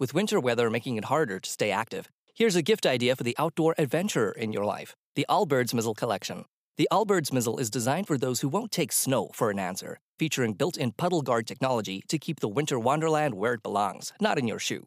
With winter weather making it harder to stay active, here's a gift idea for the outdoor adventurer in your life the Allbirds Mizzle Collection. The Allbirds Mizzle is designed for those who won't take snow for an answer, featuring built in puddle guard technology to keep the winter wonderland where it belongs, not in your shoe.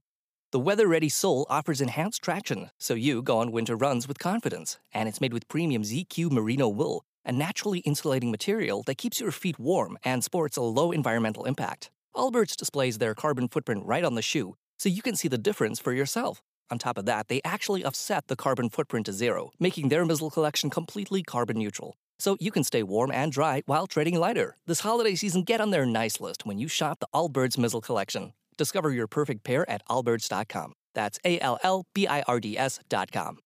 The weather ready sole offers enhanced traction, so you go on winter runs with confidence, and it's made with premium ZQ merino wool, a naturally insulating material that keeps your feet warm and sports a low environmental impact. Allbirds displays their carbon footprint right on the shoe, so you can see the difference for yourself. On top of that, they actually offset the carbon footprint to zero, making their Mizzle collection completely carbon neutral. So you can stay warm and dry while trading lighter. This holiday season, get on their nice list when you shop the Allbirds Mizzle collection. Discover your perfect pair at allbirds.com. That's A L L B I R D S.com.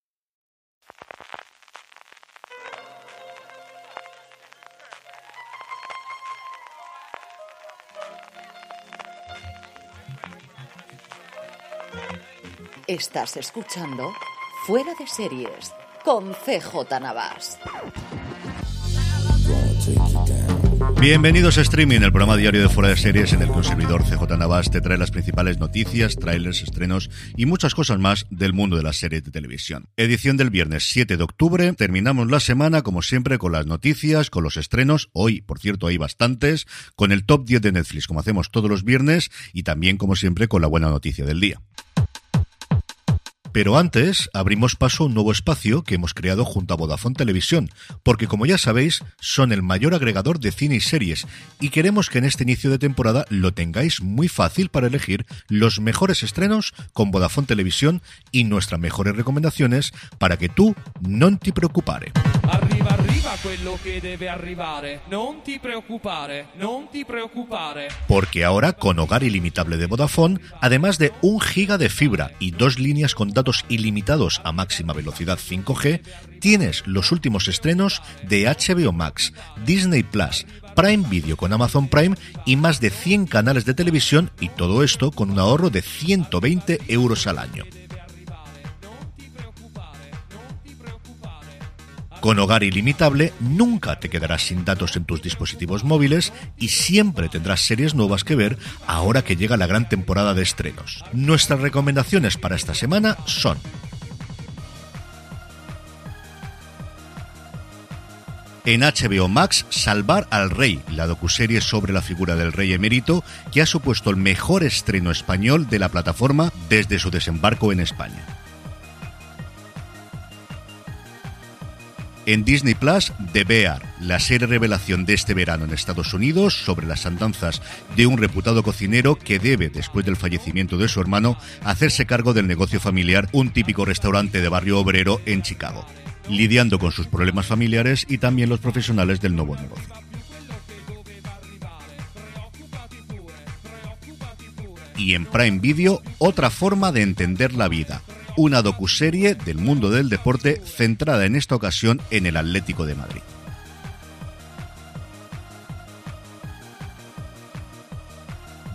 Estás escuchando Fuera de Series con CJ Navas. Bienvenidos a Streaming, el programa diario de Fuera de Series en el que un servidor CJ Navas te trae las principales noticias, trailers, estrenos y muchas cosas más del mundo de las series de televisión. Edición del viernes 7 de octubre. Terminamos la semana, como siempre, con las noticias, con los estrenos. Hoy, por cierto, hay bastantes. Con el top 10 de Netflix, como hacemos todos los viernes. Y también, como siempre, con la buena noticia del día. Pero antes abrimos paso a un nuevo espacio que hemos creado junto a Vodafone Televisión, porque como ya sabéis, son el mayor agregador de cine y series, y queremos que en este inicio de temporada lo tengáis muy fácil para elegir los mejores estrenos con Vodafone Televisión y nuestras mejores recomendaciones para que tú no te preocupare. Arriva, arriva quello che deve arrivare. Non ti preoccupare, non ti preoccupare. Porque ahora, con Hogar Ilimitable de Vodafone, además de un giga de fibra y dos líneas con datos ilimitados a máxima velocidad 5G, tienes los últimos estrenos de HBO Max, Disney Plus, Prime Video con Amazon Prime y más de 100 canales de televisión y todo esto con un ahorro de 120 euros al año. Con Hogar Ilimitable nunca te quedarás sin datos en tus dispositivos móviles y siempre tendrás series nuevas que ver ahora que llega la gran temporada de estrenos. Nuestras recomendaciones para esta semana son En HBO Max, Salvar al Rey, la docuserie sobre la figura del rey emérito, que ha supuesto el mejor estreno español de la plataforma desde su desembarco en España. En Disney Plus, The Bear, la serie revelación de este verano en Estados Unidos sobre las andanzas de un reputado cocinero que debe, después del fallecimiento de su hermano, hacerse cargo del negocio familiar, un típico restaurante de barrio obrero en Chicago, lidiando con sus problemas familiares y también los profesionales del nuevo negocio. Y en Prime Video, otra forma de entender la vida una docuserie del mundo del deporte centrada en esta ocasión en el Atlético de Madrid.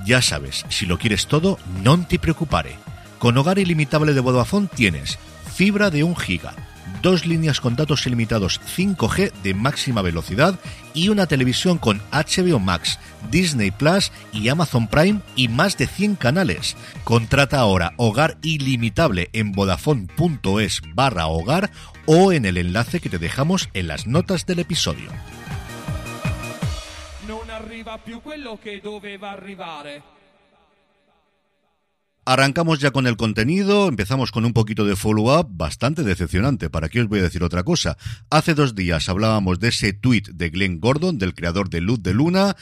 Ya sabes, si lo quieres todo, no te preocupare. Con Hogar Ilimitable de Vodafone tienes fibra de 1 giga, dos líneas con datos ilimitados 5G de máxima velocidad y una televisión con HBO Max, Disney Plus y Amazon Prime y más de 100 canales. Contrata ahora Hogar Ilimitable en vodafone.es barra hogar o en el enlace que te dejamos en las notas del episodio. Arrancamos ya con el contenido, empezamos con un poquito de follow-up bastante decepcionante, para qué os voy a decir otra cosa. Hace dos días hablábamos de ese tweet de Glenn Gordon, del creador de Luz de Luna,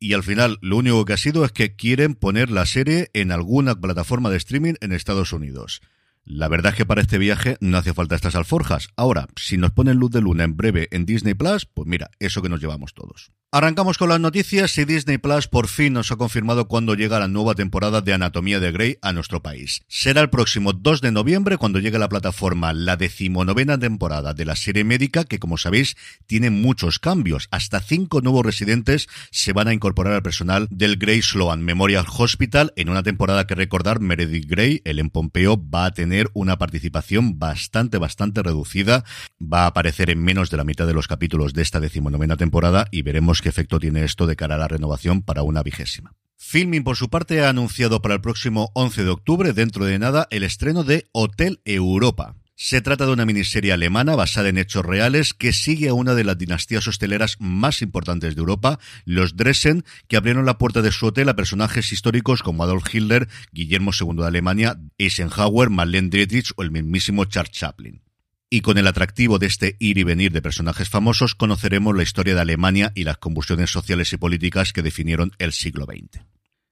y al final lo único que ha sido es que quieren poner la serie en alguna plataforma de streaming en Estados Unidos. La verdad es que para este viaje no hace falta estas alforjas. Ahora, si nos ponen luz de luna en breve en Disney Plus, pues mira, eso que nos llevamos todos. Arrancamos con las noticias y Disney Plus por fin nos ha confirmado cuándo llega la nueva temporada de Anatomía de Grey a nuestro país. Será el próximo 2 de noviembre cuando llegue a la plataforma la decimonovena temporada de la serie médica que como sabéis tiene muchos cambios. Hasta cinco nuevos residentes se van a incorporar al personal del Grey Sloan Memorial Hospital en una temporada que recordar Meredith Grey, el en Pompeo, va a tener una participación bastante, bastante reducida. Va a aparecer en menos de la mitad de los capítulos de esta decimonovena temporada y veremos qué efecto tiene esto de cara a la renovación para una vigésima. Filming, por su parte, ha anunciado para el próximo 11 de octubre, dentro de nada, el estreno de Hotel Europa. Se trata de una miniserie alemana basada en hechos reales que sigue a una de las dinastías hosteleras más importantes de Europa, los Dresden, que abrieron la puerta de su hotel a personajes históricos como Adolf Hitler, Guillermo II de Alemania, Eisenhower, Marlene Dietrich o el mismísimo Charles Chaplin. Y con el atractivo de este ir y venir de personajes famosos, conoceremos la historia de Alemania y las convulsiones sociales y políticas que definieron el siglo XX.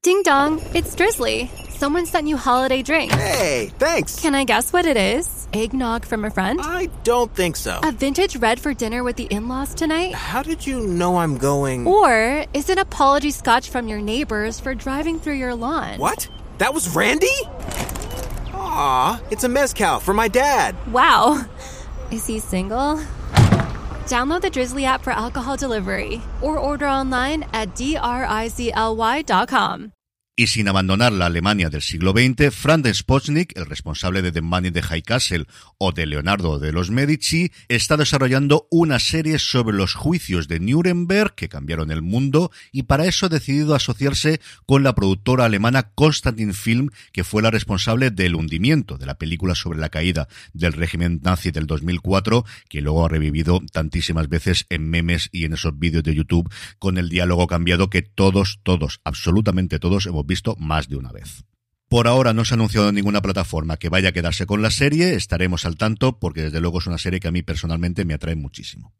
Ding dong, it's Drizzly. Someone sent you holiday drinks. Hey, thanks. Can I guess what it is? Eggnog from a friend? I don't think so. A vintage red for dinner with the in laws tonight? How did you know I'm going? Or is it apology scotch from your neighbors for driving through your lawn? What? That was Randy? Aw, it's a mezcal for my dad. Wow. Is he single? Download the Drizzly app for alcohol delivery or order online at drizly.com. Y sin abandonar la Alemania del siglo XX, Franz Spochnik, el responsable de The in the High Castle o de Leonardo de los Medici, está desarrollando una serie sobre los juicios de Nuremberg que cambiaron el mundo y para eso ha decidido asociarse con la productora alemana Constantin Film, que fue la responsable del hundimiento de la película sobre la caída del régimen nazi del 2004, que luego ha revivido tantísimas veces en memes y en esos vídeos de YouTube con el diálogo cambiado que todos, todos, absolutamente todos hemos visto más de una vez. Por ahora no se ha anunciado ninguna plataforma que vaya a quedarse con la serie, estaremos al tanto porque desde luego es una serie que a mí personalmente me atrae muchísimo.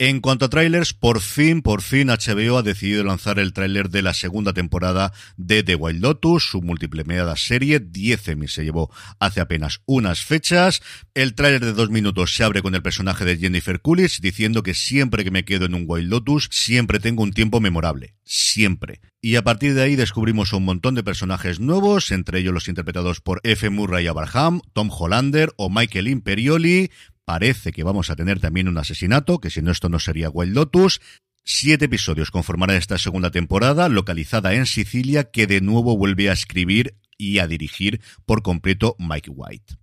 En cuanto a trailers, por fin, por fin HBO ha decidido lanzar el tráiler de la segunda temporada de The Wild Lotus, su multiplemeada serie, 10 Emmy se llevó hace apenas unas fechas. El tráiler de dos minutos se abre con el personaje de Jennifer Coolidge diciendo que siempre que me quedo en un Wild Lotus, siempre tengo un tiempo memorable. Siempre. Y a partir de ahí descubrimos un montón de personajes nuevos, entre ellos los interpretados por F. Murray Abraham, Tom Hollander o Michael Imperioli, Parece que vamos a tener también un asesinato, que si no esto no sería Wild Lotus. Siete episodios conformarán esta segunda temporada, localizada en Sicilia, que de nuevo vuelve a escribir y a dirigir por completo Mike White.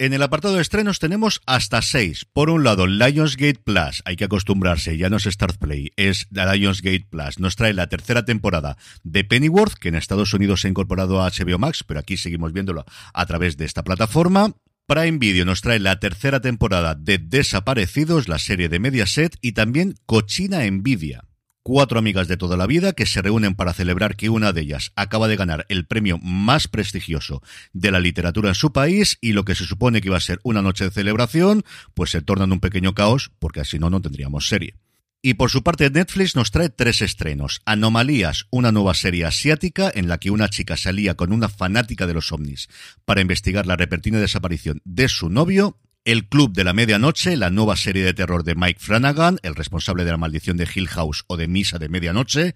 En el apartado de estrenos tenemos hasta seis. Por un lado, Lionsgate Plus. Hay que acostumbrarse, ya no es Start Play, es Lionsgate Plus. Nos trae la tercera temporada de Pennyworth, que en Estados Unidos se ha incorporado a HBO Max, pero aquí seguimos viéndolo a través de esta plataforma. Prime Video nos trae la tercera temporada de Desaparecidos, la serie de Mediaset, y también Cochina Envidia. Cuatro amigas de toda la vida que se reúnen para celebrar que una de ellas acaba de ganar el premio más prestigioso de la literatura en su país y lo que se supone que iba a ser una noche de celebración, pues se torna en un pequeño caos porque así no, no tendríamos serie. Y por su parte Netflix nos trae tres estrenos. Anomalías, una nueva serie asiática en la que una chica salía con una fanática de los ovnis para investigar la repentina desaparición de su novio. El Club de la Medianoche, la nueva serie de terror de Mike Flanagan, el responsable de la maldición de Hill House o de Misa de Medianoche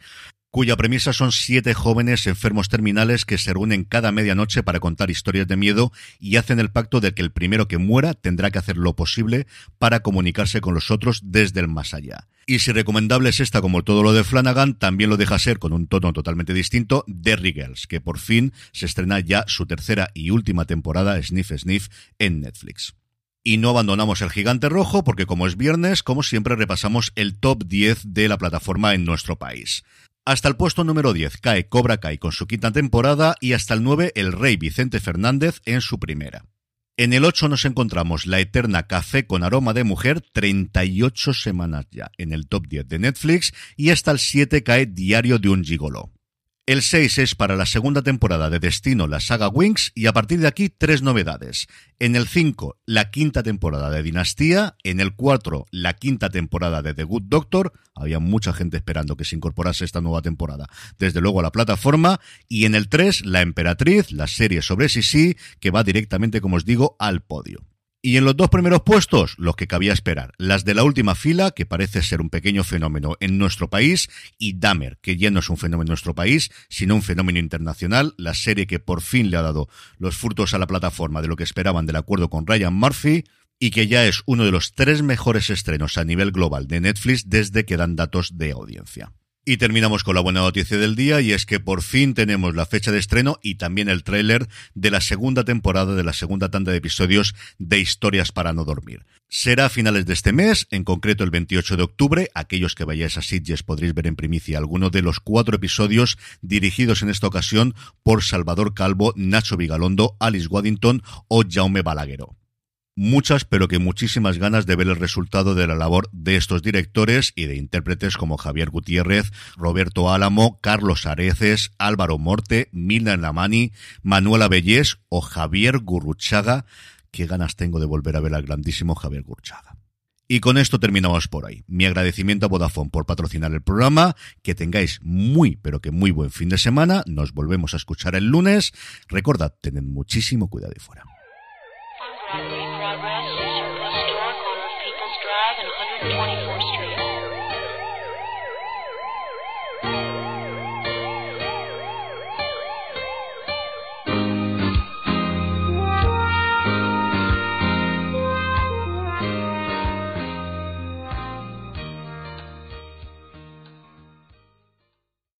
cuya premisa son siete jóvenes enfermos terminales que se reúnen cada medianoche para contar historias de miedo y hacen el pacto de que el primero que muera tendrá que hacer lo posible para comunicarse con los otros desde el más allá. Y si recomendable es esta como todo lo de Flanagan, también lo deja ser con un tono totalmente distinto Derry Girls, que por fin se estrena ya su tercera y última temporada Sniff Sniff en Netflix. Y no abandonamos el gigante rojo porque como es viernes, como siempre repasamos el top 10 de la plataforma en nuestro país. Hasta el puesto número 10 cae Cobra Kai con su quinta temporada y hasta el 9 el Rey Vicente Fernández en su primera. En el 8 nos encontramos La Eterna Café con Aroma de Mujer, 38 semanas ya en el top 10 de Netflix y hasta el 7 cae Diario de un Gigolo. El 6 es para la segunda temporada de Destino, la saga Wings, y a partir de aquí tres novedades. En el 5, la quinta temporada de Dinastía. En el 4, la quinta temporada de The Good Doctor. Había mucha gente esperando que se incorporase esta nueva temporada, desde luego a la plataforma. Y en el 3, La Emperatriz, la serie sobre Sisi, que va directamente, como os digo, al podio. Y en los dos primeros puestos, los que cabía esperar. Las de la última fila, que parece ser un pequeño fenómeno en nuestro país, y Dahmer, que ya no es un fenómeno en nuestro país, sino un fenómeno internacional, la serie que por fin le ha dado los frutos a la plataforma de lo que esperaban del acuerdo con Ryan Murphy, y que ya es uno de los tres mejores estrenos a nivel global de Netflix desde que dan datos de audiencia. Y terminamos con la buena noticia del día y es que por fin tenemos la fecha de estreno y también el tráiler de la segunda temporada de la segunda tanda de episodios de Historias para no dormir. Será a finales de este mes, en concreto el 28 de octubre. Aquellos que vayáis a Sitges podréis ver en primicia alguno de los cuatro episodios dirigidos en esta ocasión por Salvador Calvo, Nacho Vigalondo, Alice Waddington o Jaume Balaguero muchas, pero que muchísimas ganas de ver el resultado de la labor de estos directores y de intérpretes como Javier Gutiérrez, Roberto Álamo, Carlos Areces, Álvaro Morte, Milna Namani, Manuela Bellés o Javier Gurruchaga. Qué ganas tengo de volver a ver al grandísimo Javier Gurruchaga. Y con esto terminamos por ahí. Mi agradecimiento a Vodafone por patrocinar el programa. Que tengáis muy, pero que muy buen fin de semana. Nos volvemos a escuchar el lunes. Recordad, tened muchísimo cuidado y fuera. 125 and 125.